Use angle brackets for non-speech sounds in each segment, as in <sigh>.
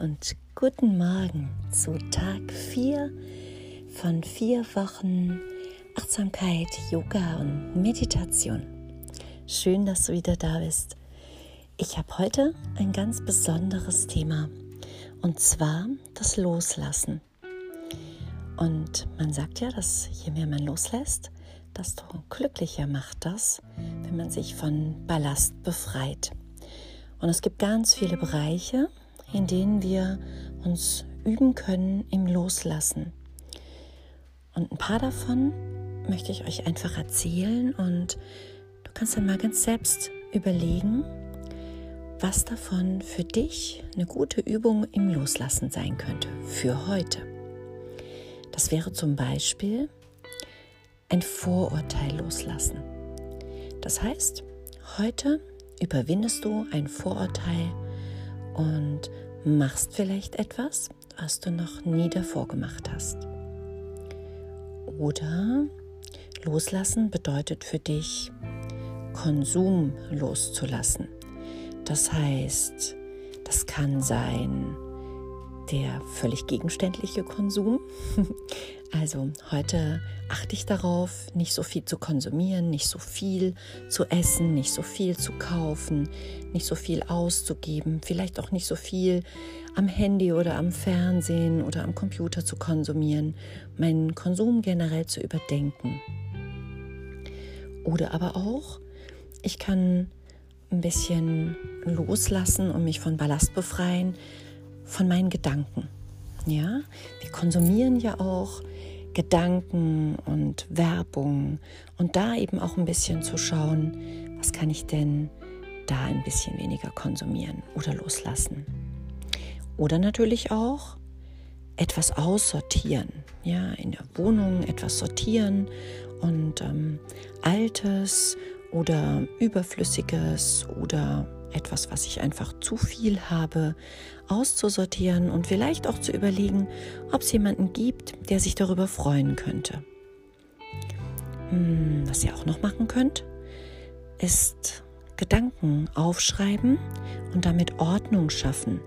und guten Morgen zu Tag 4 von vier Wochen Achtsamkeit, Yoga und Meditation. Schön, dass du wieder da bist. Ich habe heute ein ganz besonderes Thema und zwar das Loslassen. Und man sagt ja, dass je mehr man loslässt, desto glücklicher macht das, wenn man sich von Ballast befreit. Und es gibt ganz viele Bereiche, in denen wir uns üben können im Loslassen. Und ein paar davon möchte ich euch einfach erzählen und du kannst dann mal ganz selbst überlegen, was davon für dich eine gute Übung im Loslassen sein könnte für heute. Das wäre zum Beispiel ein Vorurteil loslassen. Das heißt, heute überwindest du ein Vorurteil und machst vielleicht etwas, was du noch nie davor gemacht hast. Oder loslassen bedeutet für dich, Konsum loszulassen. Das heißt, das kann sein der völlig gegenständliche Konsum. <laughs> Also heute achte ich darauf, nicht so viel zu konsumieren, nicht so viel zu essen, nicht so viel zu kaufen, nicht so viel auszugeben, vielleicht auch nicht so viel am Handy oder am Fernsehen oder am Computer zu konsumieren, meinen Konsum generell zu überdenken. Oder aber auch, ich kann ein bisschen loslassen und mich von Ballast befreien von meinen Gedanken. Ja, wir konsumieren ja auch Gedanken und Werbung und da eben auch ein bisschen zu schauen, was kann ich denn da ein bisschen weniger konsumieren oder loslassen. Oder natürlich auch etwas aussortieren, ja, in der Wohnung etwas sortieren und ähm, Altes oder Überflüssiges oder etwas, was ich einfach zu viel habe, auszusortieren und vielleicht auch zu überlegen, ob es jemanden gibt, der sich darüber freuen könnte. Hm, was ihr auch noch machen könnt, ist Gedanken aufschreiben und damit Ordnung schaffen.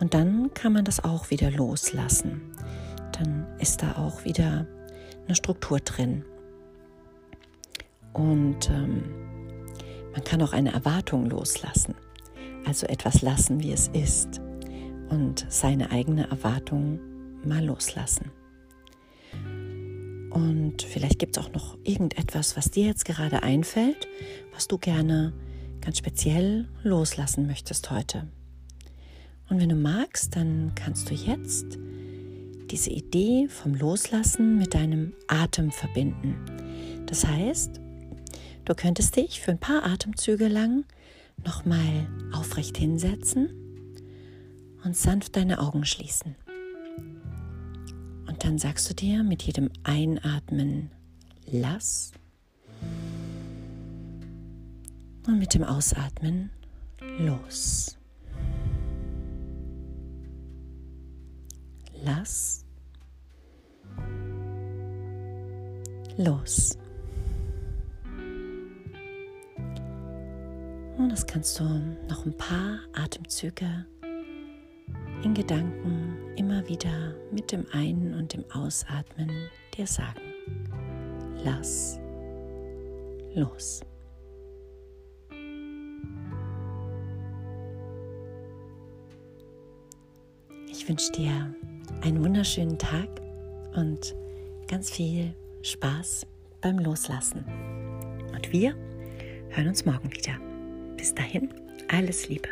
Und dann kann man das auch wieder loslassen. Dann ist da auch wieder eine Struktur drin. Und ähm, man kann auch eine Erwartung loslassen, also etwas lassen, wie es ist und seine eigene Erwartung mal loslassen. Und vielleicht gibt es auch noch irgendetwas, was dir jetzt gerade einfällt, was du gerne ganz speziell loslassen möchtest heute. Und wenn du magst, dann kannst du jetzt diese Idee vom Loslassen mit deinem Atem verbinden. Das heißt, Du könntest dich für ein paar Atemzüge lang nochmal aufrecht hinsetzen und sanft deine Augen schließen. Und dann sagst du dir mit jedem Einatmen lass und mit dem Ausatmen los. Lass los. Und das kannst du noch ein paar Atemzüge in Gedanken immer wieder mit dem Ein- und dem Ausatmen dir sagen. Lass los. Ich wünsche dir einen wunderschönen Tag und ganz viel Spaß beim Loslassen. Und wir hören uns morgen wieder. Bis dahin, alles Liebe.